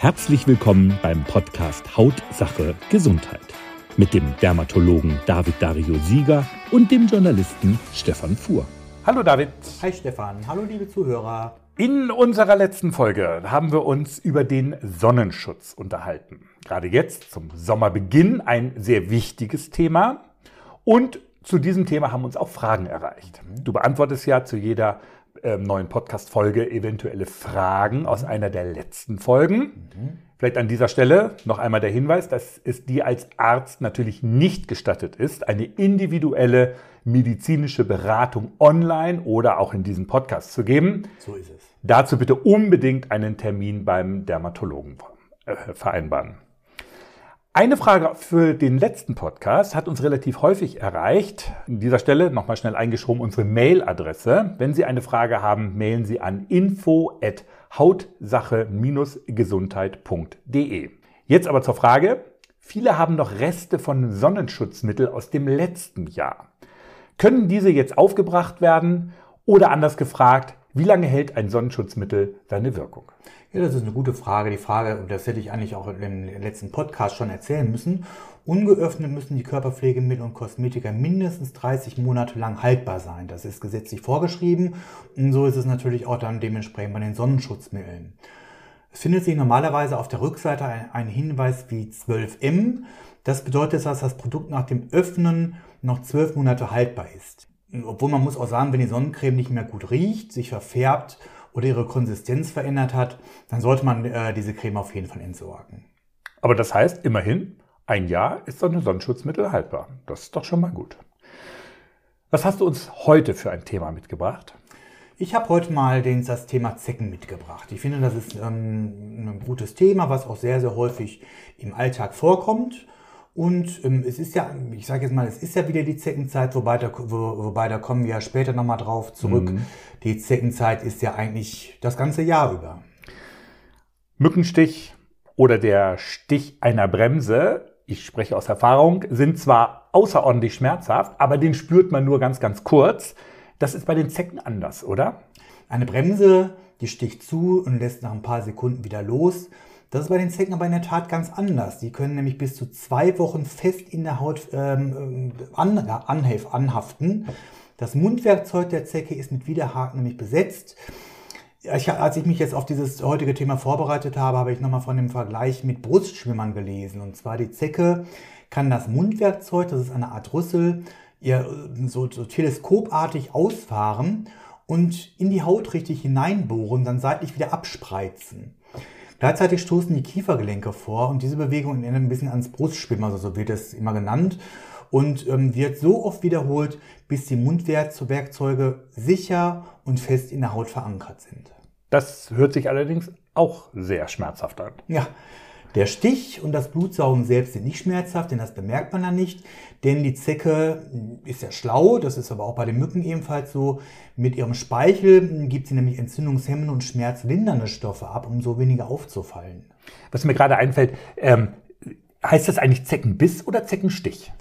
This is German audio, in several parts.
Herzlich willkommen beim Podcast Hautsache Gesundheit mit dem Dermatologen David Dario Sieger und dem Journalisten Stefan Fuhr. Hallo David. Hi Stefan, hallo liebe Zuhörer. In unserer letzten Folge haben wir uns über den Sonnenschutz unterhalten. Gerade jetzt zum Sommerbeginn ein sehr wichtiges Thema. Und zu diesem Thema haben uns auch Fragen erreicht. Du beantwortest ja zu jeder äh, neuen Podcast-Folge eventuelle Fragen aus einer der letzten Folgen. Mhm. Vielleicht an dieser Stelle noch einmal der Hinweis, dass es dir als Arzt natürlich nicht gestattet ist, eine individuelle medizinische Beratung online oder auch in diesem Podcast zu geben. So ist es. Dazu bitte unbedingt einen Termin beim Dermatologen äh, vereinbaren. Eine Frage für den letzten Podcast hat uns relativ häufig erreicht. An dieser Stelle nochmal schnell eingeschoben unsere Mailadresse. Wenn Sie eine Frage haben, mailen Sie an info at hautsache-gesundheit.de. Jetzt aber zur Frage. Viele haben noch Reste von Sonnenschutzmittel aus dem letzten Jahr. Können diese jetzt aufgebracht werden? Oder anders gefragt, wie lange hält ein Sonnenschutzmittel seine Wirkung? Ja, das ist eine gute Frage. Die Frage, und das hätte ich eigentlich auch im letzten Podcast schon erzählen müssen. Ungeöffnet müssen die Körperpflegemittel und Kosmetika mindestens 30 Monate lang haltbar sein. Das ist gesetzlich vorgeschrieben. Und so ist es natürlich auch dann dementsprechend bei den Sonnenschutzmitteln. Es findet sich normalerweise auf der Rückseite ein Hinweis wie 12M. Das bedeutet, dass das Produkt nach dem Öffnen noch 12 Monate haltbar ist. Obwohl man muss auch sagen, wenn die Sonnencreme nicht mehr gut riecht, sich verfärbt oder ihre Konsistenz verändert hat, dann sollte man äh, diese Creme auf jeden Fall entsorgen. Aber das heißt immerhin, ein Jahr ist so ein Sonnenschutzmittel haltbar. Das ist doch schon mal gut. Was hast du uns heute für ein Thema mitgebracht? Ich habe heute mal den, das Thema Zecken mitgebracht. Ich finde, das ist ähm, ein gutes Thema, was auch sehr, sehr häufig im Alltag vorkommt. Und ähm, es ist ja, ich sage jetzt mal, es ist ja wieder die Zeckenzeit, wobei da, wo, wobei da kommen wir ja später nochmal drauf zurück. Mhm. Die Zeckenzeit ist ja eigentlich das ganze Jahr über. Mückenstich oder der Stich einer Bremse, ich spreche aus Erfahrung, sind zwar außerordentlich schmerzhaft, aber den spürt man nur ganz, ganz kurz. Das ist bei den Zecken anders, oder? Eine Bremse, die sticht zu und lässt nach ein paar Sekunden wieder los. Das ist bei den Zecken aber in der Tat ganz anders. Die können nämlich bis zu zwei Wochen fest in der Haut ähm, an, anhelf, anhaften. Das Mundwerkzeug der Zecke ist mit Widerhaken nämlich besetzt. Ich, als ich mich jetzt auf dieses heutige Thema vorbereitet habe, habe ich nochmal von dem Vergleich mit Brustschwimmern gelesen. Und zwar die Zecke kann das Mundwerkzeug, das ist eine Art Rüssel, ihr so, so teleskopartig ausfahren und in die Haut richtig hineinbohren, dann seitlich wieder abspreizen. Gleichzeitig stoßen die Kiefergelenke vor und diese Bewegung erinnert ein bisschen ans Brustschwimmen, also so wird es immer genannt und ähm, wird so oft wiederholt, bis die Mundwerkzeuge sicher und fest in der Haut verankert sind. Das hört sich allerdings auch sehr schmerzhaft an. Ja, der Stich und das Blutsaugen selbst sind nicht schmerzhaft, denn das bemerkt man dann nicht. Denn die Zecke ist ja schlau, das ist aber auch bei den Mücken ebenfalls so. Mit ihrem Speichel gibt sie nämlich entzündungshemmende und schmerzlindernde Stoffe ab, um so weniger aufzufallen. Was mir gerade einfällt, ähm, heißt das eigentlich Zeckenbiss oder Zeckenstich?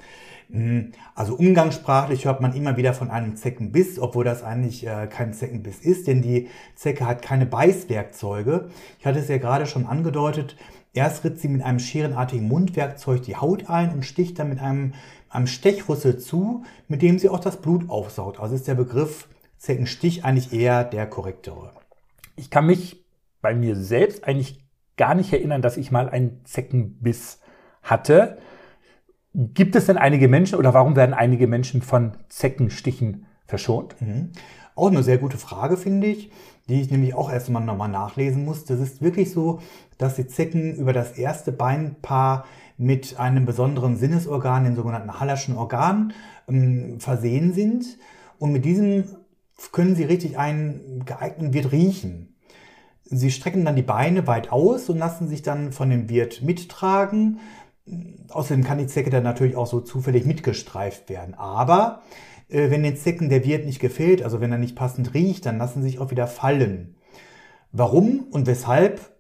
Hm, also umgangssprachlich hört man immer wieder von einem Zeckenbiss, obwohl das eigentlich äh, kein Zeckenbiss ist, denn die Zecke hat keine Beißwerkzeuge. Ich hatte es ja gerade schon angedeutet, Erst ritzt sie mit einem scherenartigen Mundwerkzeug die Haut ein und sticht dann mit einem, einem Stechrüssel zu, mit dem sie auch das Blut aufsaugt. Also ist der Begriff Zeckenstich eigentlich eher der korrektere. Ich kann mich bei mir selbst eigentlich gar nicht erinnern, dass ich mal einen Zeckenbiss hatte. Gibt es denn einige Menschen oder warum werden einige Menschen von Zeckenstichen verschont? Mhm. Auch eine sehr gute Frage, finde ich die ich nämlich auch erst mal nochmal nachlesen muss. Das ist wirklich so, dass die Zecken über das erste Beinpaar mit einem besonderen Sinnesorgan, dem sogenannten Hallerschen Organ, ähm, versehen sind. Und mit diesem können sie richtig einen geeigneten Wirt riechen. Sie strecken dann die Beine weit aus und lassen sich dann von dem Wirt mittragen. Außerdem kann die Zecke dann natürlich auch so zufällig mitgestreift werden. Aber äh, wenn den Zecken der Wirt nicht gefällt, also wenn er nicht passend riecht, dann lassen sie sich auch wieder fallen. Warum und weshalb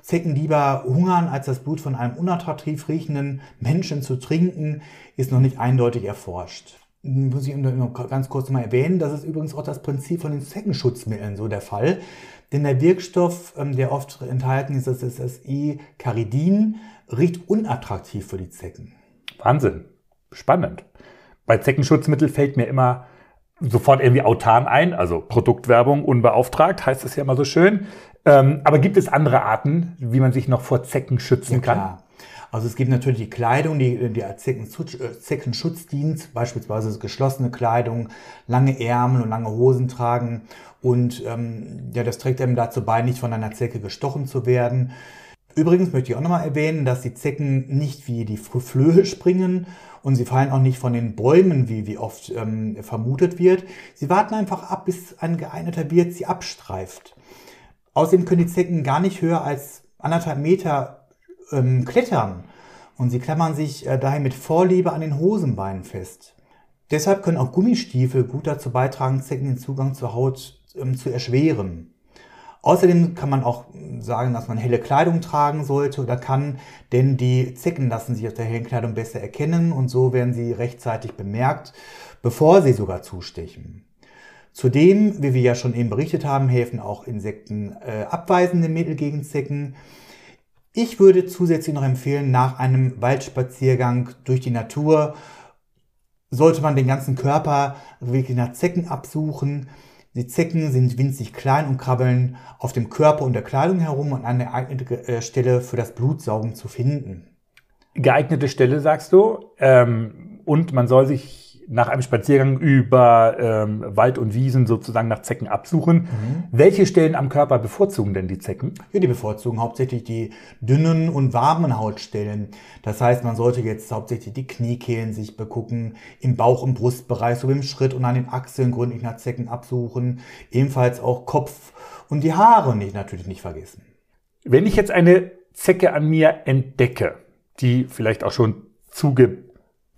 Zecken lieber hungern, als das Blut von einem unattraktiv riechenden Menschen zu trinken, ist noch nicht eindeutig erforscht. Muss ich ganz kurz mal erwähnen, das ist übrigens auch das Prinzip von den Zeckenschutzmitteln so der Fall. denn der Wirkstoff, ähm, der oft enthalten ist, das ist das E-Caridin, riecht unattraktiv für die Zecken. Wahnsinn. Spannend. Bei Zeckenschutzmittel fällt mir immer sofort irgendwie autan ein, also Produktwerbung unbeauftragt, heißt es ja immer so schön. Ähm, aber gibt es andere Arten, wie man sich noch vor Zecken schützen ja, kann? Klar. Also es gibt natürlich die Kleidung, die, die äh, Zeckenschutz dient, beispielsweise geschlossene Kleidung, lange Ärmel und lange Hosen tragen. Und ähm, ja, das trägt eben dazu bei, nicht von einer Zecke gestochen zu werden. Übrigens möchte ich auch nochmal erwähnen, dass die Zecken nicht wie die Flöhe springen und sie fallen auch nicht von den Bäumen, wie, wie oft ähm, vermutet wird. Sie warten einfach ab, bis ein geeigneter Wirt sie abstreift. Außerdem können die Zecken gar nicht höher als anderthalb Meter ähm, klettern und sie klammern sich äh, daher mit Vorliebe an den Hosenbeinen fest. Deshalb können auch Gummistiefel gut dazu beitragen, Zecken den Zugang zur Haut ähm, zu erschweren. Außerdem kann man auch sagen, dass man helle Kleidung tragen sollte oder kann, denn die Zecken lassen sich auf der hellen Kleidung besser erkennen und so werden sie rechtzeitig bemerkt, bevor sie sogar zustechen. Zudem, wie wir ja schon eben berichtet haben, helfen auch Insekten äh, abweisende Mittel gegen Zecken. Ich würde zusätzlich noch empfehlen, nach einem Waldspaziergang durch die Natur sollte man den ganzen Körper wirklich nach Zecken absuchen. Die Zecken sind winzig klein und krabbeln auf dem Körper und der Kleidung herum und eine geeignete äh, Stelle für das Blutsaugen zu finden. Geeignete Stelle, sagst du. Ähm, und man soll sich nach einem Spaziergang über ähm, Wald und Wiesen sozusagen nach Zecken absuchen. Mhm. Welche Stellen am Körper bevorzugen denn die Zecken? Ja, die bevorzugen hauptsächlich die dünnen und warmen Hautstellen. Das heißt, man sollte jetzt hauptsächlich die Kniekehlen sich begucken, im Bauch- und Brustbereich sowie im Schritt und an den Achseln gründlich nach Zecken absuchen. Ebenfalls auch Kopf und die Haare nicht natürlich nicht vergessen. Wenn ich jetzt eine Zecke an mir entdecke, die vielleicht auch schon zuge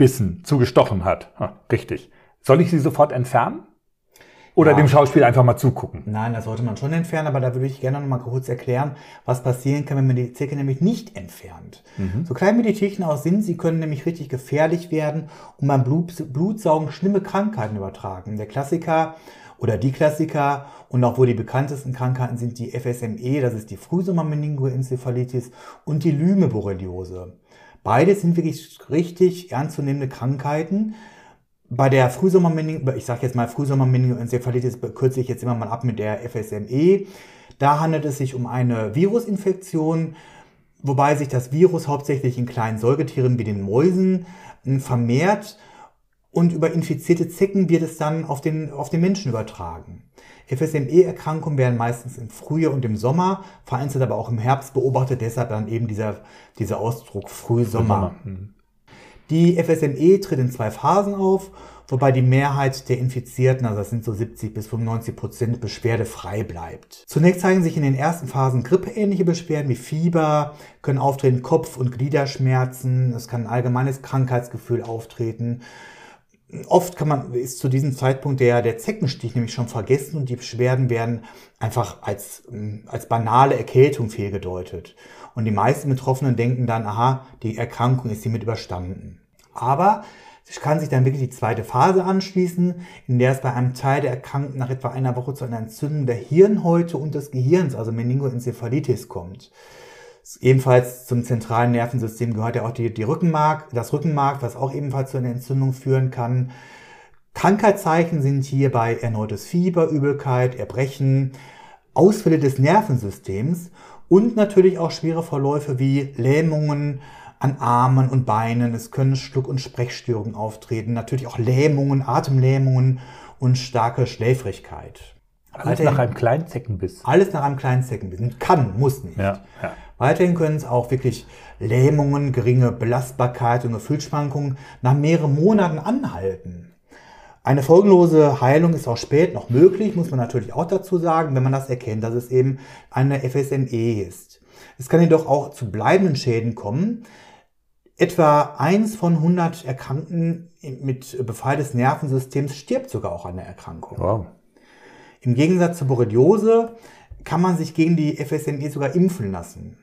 zugebissen, zugestochen hat. Ha, richtig. Soll ich sie sofort entfernen? Oder ja. dem Schauspiel einfach mal zugucken? Nein, das sollte man schon entfernen, aber da würde ich gerne noch mal kurz erklären, was passieren kann, wenn man die Zecke nämlich nicht entfernt. Mhm. So klein wie die Tierchen auch sind, sie können nämlich richtig gefährlich werden und beim Blut, Blutsaugen schlimme Krankheiten übertragen. Der Klassiker oder die Klassiker und auch wohl die bekanntesten Krankheiten sind die FSME, das ist die Frühsommermeningoenzephalitis und die Lyme-Borreliose. Beide sind wirklich richtig ernstzunehmende Krankheiten. Bei der Frühsommermeningo, ich sage jetzt mal Frühsommermeningoenzephalitis, kürze ich jetzt immer mal ab mit der FSME. Da handelt es sich um eine Virusinfektion, wobei sich das Virus hauptsächlich in kleinen Säugetieren wie den Mäusen hm, vermehrt und über infizierte Zecken wird es dann auf den, auf den Menschen übertragen. FSME-Erkrankungen werden meistens im Frühjahr und im Sommer, vereinzelt aber auch im Herbst beobachtet, deshalb dann eben dieser, dieser Ausdruck Frühsommer. Mhm. Die FSME tritt in zwei Phasen auf, wobei die Mehrheit der Infizierten, also das sind so 70 bis 95 Prozent, beschwerdefrei bleibt. Zunächst zeigen sich in den ersten Phasen grippeähnliche Beschwerden wie Fieber, können auftreten Kopf- und Gliederschmerzen, es kann ein allgemeines Krankheitsgefühl auftreten. Oft kann man, ist zu diesem Zeitpunkt der, der Zeckenstich nämlich schon vergessen und die Beschwerden werden einfach als, als banale Erkältung fehlgedeutet. Und die meisten Betroffenen denken dann, aha, die Erkrankung ist hiermit überstanden. Aber es kann sich dann wirklich die zweite Phase anschließen, in der es bei einem Teil der Erkrankten nach etwa einer Woche zu einer Entzündung der Hirnhäute und des Gehirns, also Meningoenzephalitis, kommt. Ebenfalls zum zentralen Nervensystem gehört ja auch die, die Rückenmark, das Rückenmark, was auch ebenfalls zu einer Entzündung führen kann. Krankheitszeichen sind hierbei erneutes Fieber, Übelkeit, Erbrechen, Ausfälle des Nervensystems und natürlich auch schwere Verläufe wie Lähmungen an Armen und Beinen. Es können Schluck- und Sprechstörungen auftreten, natürlich auch Lähmungen, Atemlähmungen und starke Schläfrigkeit. Alles nach einem kleinen Zeckenbiss. Alles nach einem kleinen Zeckenbiss. Kann, muss nicht. Ja, ja. Weiterhin können es auch wirklich Lähmungen, geringe Belastbarkeit und Gefühlsschwankungen nach mehreren Monaten anhalten. Eine folgenlose Heilung ist auch spät noch möglich, muss man natürlich auch dazu sagen, wenn man das erkennt, dass es eben eine FSME ist. Es kann jedoch auch zu bleibenden Schäden kommen. Etwa eins von 100 Erkrankten mit Befall des Nervensystems stirbt sogar auch an der Erkrankung. Wow. Im Gegensatz zur Borreliose kann man sich gegen die FSME sogar impfen lassen.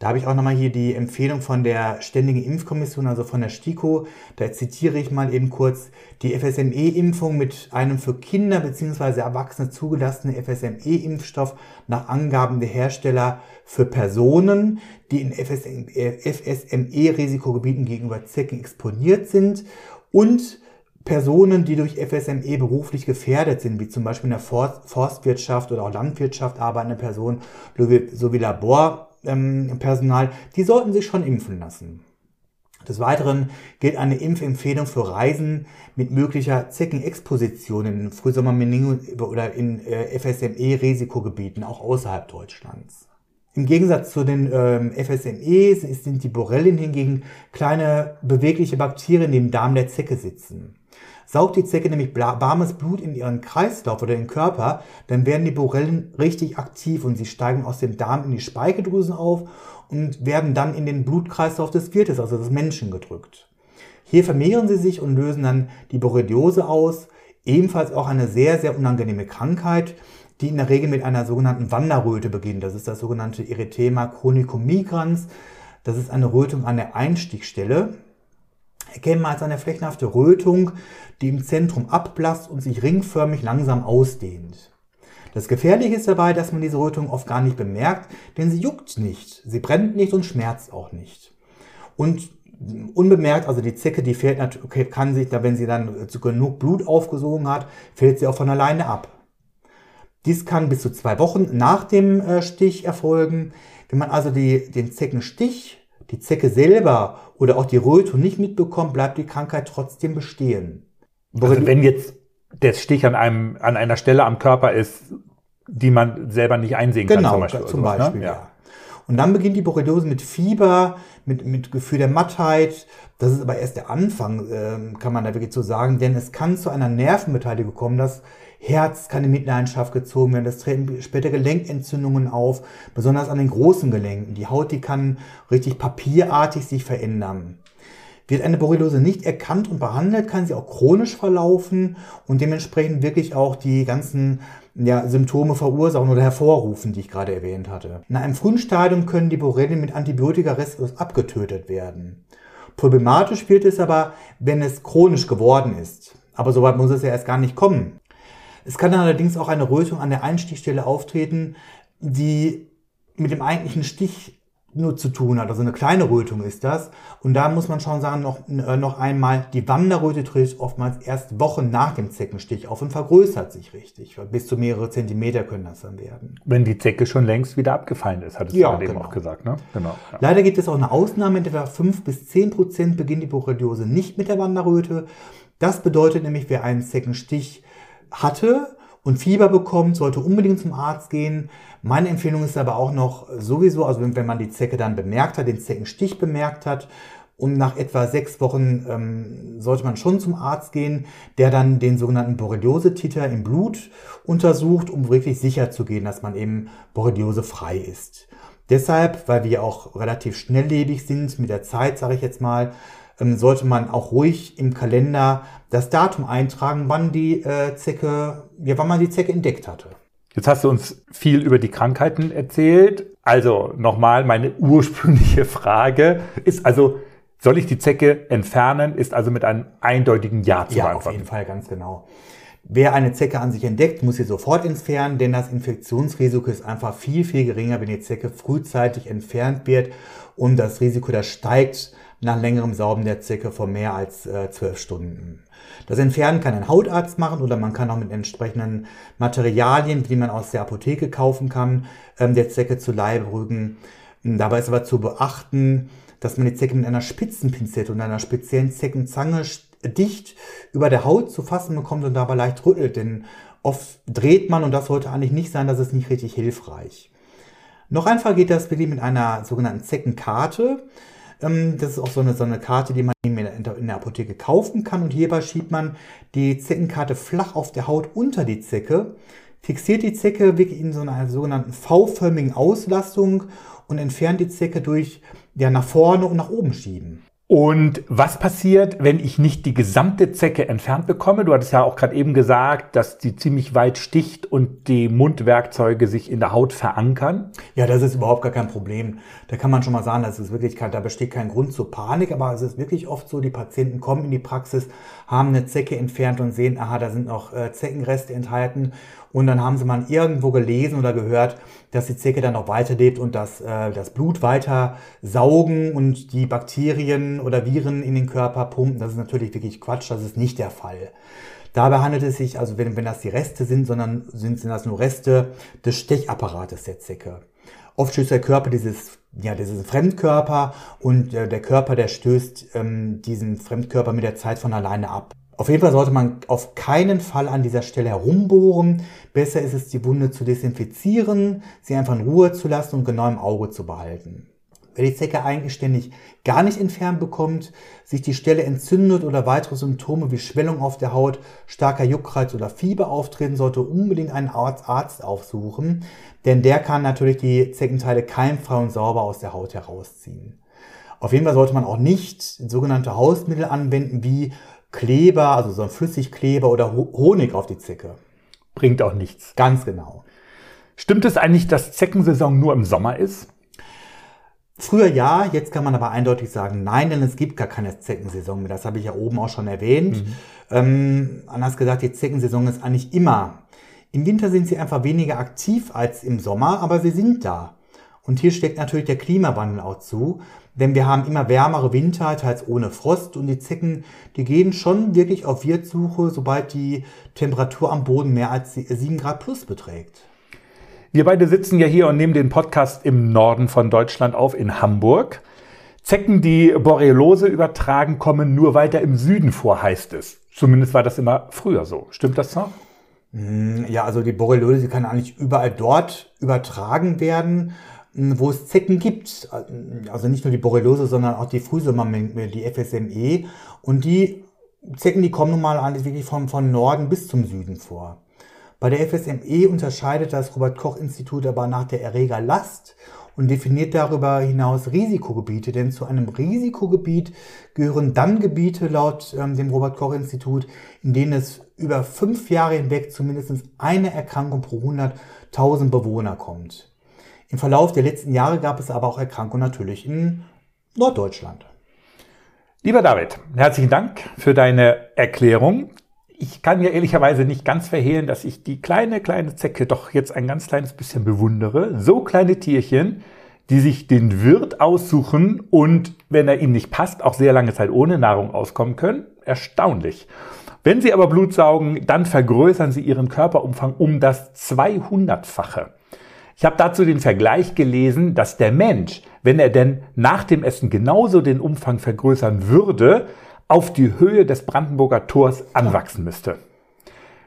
Da habe ich auch nochmal hier die Empfehlung von der Ständigen Impfkommission, also von der STIKO. Da zitiere ich mal eben kurz die FSME-Impfung mit einem für Kinder bzw. Erwachsene zugelassenen FSME-Impfstoff nach Angaben der Hersteller für Personen, die in FSME-Risikogebieten gegenüber Zecken exponiert sind und Personen, die durch FSME beruflich gefährdet sind, wie zum Beispiel in der Forstwirtschaft oder auch Landwirtschaft arbeitende Personen sowie Labor Personal, die sollten sich schon impfen lassen. Des Weiteren gilt eine Impfempfehlung für Reisen mit möglicher Zeckenexposition in Frühsommermeningo oder in äh, FSME-Risikogebieten, auch außerhalb Deutschlands. Im Gegensatz zu den ähm, FSME sind die Borrelien hingegen kleine bewegliche Bakterien, die im Darm der Zecke sitzen. Saugt die Zecke nämlich warmes Blut in ihren Kreislauf oder den Körper, dann werden die Borrelien richtig aktiv und sie steigen aus dem Darm in die Speicheldrüsen auf und werden dann in den Blutkreislauf des Wirtes, also des Menschen, gedrückt. Hier vermehren sie sich und lösen dann die Borreliose aus, ebenfalls auch eine sehr, sehr unangenehme Krankheit, die in der Regel mit einer sogenannten Wanderröte beginnt. Das ist das sogenannte Erythema chronicum migrans. Das ist eine Rötung an der Einstichstelle erkennen wir als eine flächenhafte Rötung, die im Zentrum abblasst und sich ringförmig langsam ausdehnt. Das Gefährliche ist dabei, dass man diese Rötung oft gar nicht bemerkt, denn sie juckt nicht, sie brennt nicht und schmerzt auch nicht. Und unbemerkt, also die Zecke, die fällt natürlich, okay, kann sich, da wenn sie dann genug Blut aufgesogen hat, fällt sie auch von alleine ab. Dies kann bis zu zwei Wochen nach dem äh, Stich erfolgen. Wenn man also die, den Zeckenstich die Zecke selber oder auch die Rötung nicht mitbekommt, bleibt die Krankheit trotzdem bestehen. Also wenn jetzt der Stich an einem, an einer Stelle am Körper ist, die man selber nicht einsehen kann, genau, zum Beispiel. Zum sowas, ne? Beispiel ne? ja. Und dann beginnt die Borreliose mit Fieber, mit, mit Gefühl der Mattheit. Das ist aber erst der Anfang, äh, kann man da wirklich so sagen, denn es kann zu einer Nervenbeteiligung kommen, dass Herz kann in Mitleidenschaft gezogen werden, das treten später Gelenkentzündungen auf, besonders an den großen Gelenken. Die Haut, die kann richtig papierartig sich verändern. Wird eine Borreliose nicht erkannt und behandelt, kann sie auch chronisch verlaufen und dementsprechend wirklich auch die ganzen ja, Symptome verursachen oder hervorrufen, die ich gerade erwähnt hatte. In einem frühen Stadium können die Borrelien mit Antibiotika restlos abgetötet werden. Problematisch wird es aber, wenn es chronisch geworden ist. Aber soweit muss es ja erst gar nicht kommen. Es kann dann allerdings auch eine Rötung an der Einstichstelle auftreten, die mit dem eigentlichen Stich nur zu tun hat. Also eine kleine Rötung ist das. Und da muss man schon sagen, noch, äh, noch einmal, die Wanderröte tritt oftmals erst Wochen nach dem Zeckenstich auf und vergrößert sich richtig. Bis zu mehrere Zentimeter können das dann werden. Wenn die Zecke schon längst wieder abgefallen ist, hattest ja, du eben genau. auch gesagt. Ne? Genau. Ja. Leider gibt es auch eine Ausnahme, in etwa 5 bis 10 Prozent beginnt die Borreliose nicht mit der Wanderröte. Das bedeutet nämlich, wer einen Zeckenstich hatte und Fieber bekommt, sollte unbedingt zum Arzt gehen. Meine Empfehlung ist aber auch noch sowieso, also wenn, man die Zecke dann bemerkt hat, den Zeckenstich bemerkt hat, und nach etwa sechs Wochen ähm, sollte man schon zum Arzt gehen, der dann den sogenannten Borreliose-Titer im Blut untersucht, um wirklich sicher zu gehen, dass man eben Borreliose frei ist. Deshalb, weil wir auch relativ schnelllebig sind mit der Zeit, sage ich jetzt mal, sollte man auch ruhig im Kalender das Datum eintragen, wann die äh, Zecke, ja, wann man die Zecke entdeckt hatte. Jetzt hast du uns viel über die Krankheiten erzählt. Also nochmal meine ursprüngliche Frage ist also, soll ich die Zecke entfernen? Ist also mit einem eindeutigen Ja zu ja, beantworten. Ja, auf jeden Fall, ganz genau. Wer eine Zecke an sich entdeckt, muss sie sofort entfernen, denn das Infektionsrisiko ist einfach viel, viel geringer, wenn die Zecke frühzeitig entfernt wird und das Risiko, das steigt nach längerem Sauben der Zecke vor mehr als äh, zwölf äh, Stunden. Das Entfernen kann ein Hautarzt machen oder man kann auch mit entsprechenden Materialien, die man aus der Apotheke kaufen kann, ähm, der Zecke zu Leibe rügen. Dabei ist aber zu beachten, dass man die Zecke mit einer Spitzenpinzette und einer speziellen Zeckenzange dicht über der Haut zu fassen bekommt und dabei leicht rüttelt, denn oft dreht man und das sollte eigentlich nicht sein, das ist nicht richtig hilfreich. Noch einfacher geht das wirklich mit einer sogenannten Zeckenkarte. Ähm, das ist auch so eine, so eine Karte, die man in der Apotheke kaufen kann. Und hierbei schiebt man die Zeckenkarte flach auf der Haut unter die Zecke, fixiert die Zecke wirklich in so einer sogenannten V-förmigen Auslastung und entfernt die Zecke durch ja, nach vorne und nach oben schieben. Und was passiert, wenn ich nicht die gesamte Zecke entfernt bekomme? Du hattest ja auch gerade eben gesagt, dass die ziemlich weit sticht und die Mundwerkzeuge sich in der Haut verankern. Ja, das ist überhaupt gar kein Problem. Da kann man schon mal sagen, das ist wirklich kein, da besteht kein Grund zur Panik, aber es ist wirklich oft so, die Patienten kommen in die Praxis, haben eine Zecke entfernt und sehen, aha, da sind noch äh, Zeckenreste enthalten und dann haben sie mal irgendwo gelesen oder gehört, dass die Zecke dann noch weiterlebt und dass äh, das Blut weiter saugen und die Bakterien oder Viren in den Körper pumpen. Das ist natürlich wirklich Quatsch, das ist nicht der Fall. Dabei handelt es sich, also wenn, wenn das die Reste sind, sondern sind, sind das nur Reste des Stechapparates der Zecke. Oft stößt der Körper dieses, ja, dieses Fremdkörper und äh, der Körper, der stößt ähm, diesen Fremdkörper mit der Zeit von alleine ab. Auf jeden Fall sollte man auf keinen Fall an dieser Stelle herumbohren. Besser ist es, die Wunde zu desinfizieren, sie einfach in Ruhe zu lassen und genau im Auge zu behalten. Wer die Zecke eigenständig gar nicht entfernt bekommt, sich die Stelle entzündet oder weitere Symptome wie Schwellung auf der Haut, starker Juckreiz oder Fieber auftreten, sollte unbedingt einen Arzt aufsuchen, denn der kann natürlich die Zeckenteile keimfrei und sauber aus der Haut herausziehen. Auf jeden Fall sollte man auch nicht sogenannte Hausmittel anwenden wie Kleber, also so ein Flüssigkleber oder Honig auf die Zecke. Bringt auch nichts. Ganz genau. Stimmt es eigentlich, dass Zeckensaison nur im Sommer ist? Früher ja, jetzt kann man aber eindeutig sagen, nein, denn es gibt gar keine Zeckensaison mehr. Das habe ich ja oben auch schon erwähnt. Mhm. Ähm, anders gesagt, die Zeckensaison ist eigentlich immer. Im Winter sind sie einfach weniger aktiv als im Sommer, aber sie sind da. Und hier steckt natürlich der Klimawandel auch zu, denn wir haben immer wärmere Winter, teils ohne Frost und die Zecken, die gehen schon wirklich auf Wirtssuche, sobald die Temperatur am Boden mehr als 7 Grad plus beträgt. Wir beide sitzen ja hier und nehmen den Podcast im Norden von Deutschland auf, in Hamburg. Zecken, die Borreliose übertragen, kommen nur weiter im Süden vor, heißt es. Zumindest war das immer früher so. Stimmt das noch? Hm, ja, also die Borreliose kann eigentlich überall dort übertragen werden, wo es Zecken gibt. Also nicht nur die Borreliose, sondern auch die Frühsommermenge, die FSME. Und die Zecken, die kommen nun mal eigentlich wirklich von, von Norden bis zum Süden vor. Bei der FSME unterscheidet das Robert-Koch-Institut aber nach der Erregerlast und definiert darüber hinaus Risikogebiete, denn zu einem Risikogebiet gehören dann Gebiete laut ähm, dem Robert-Koch-Institut, in denen es über fünf Jahre hinweg zumindest eine Erkrankung pro 100.000 Bewohner kommt. Im Verlauf der letzten Jahre gab es aber auch Erkrankungen natürlich in Norddeutschland. Lieber David, herzlichen Dank für deine Erklärung. Ich kann ja ehrlicherweise nicht ganz verhehlen, dass ich die kleine, kleine Zecke doch jetzt ein ganz kleines bisschen bewundere. So kleine Tierchen, die sich den Wirt aussuchen und, wenn er ihnen nicht passt, auch sehr lange Zeit ohne Nahrung auskommen können. Erstaunlich. Wenn sie aber Blut saugen, dann vergrößern sie ihren Körperumfang um das 200-fache. Ich habe dazu den Vergleich gelesen, dass der Mensch, wenn er denn nach dem Essen genauso den Umfang vergrößern würde, auf die Höhe des Brandenburger Tors anwachsen müsste.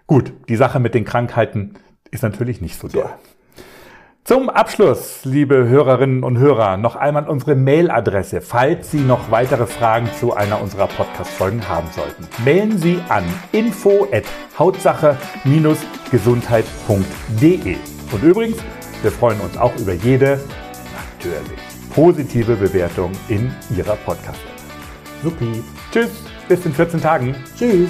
Gut, die Sache mit den Krankheiten ist natürlich nicht so doll. Zum Abschluss, liebe Hörerinnen und Hörer, noch einmal unsere Mailadresse, falls Sie noch weitere Fragen zu einer unserer Podcast-Folgen haben sollten. Mailen Sie an info at hautsache-gesundheit.de. Und übrigens, wir freuen uns auch über jede, natürlich, positive Bewertung in Ihrer Podcast-App. Supi. Tschüss, bis in 14 Tagen. Tschüss.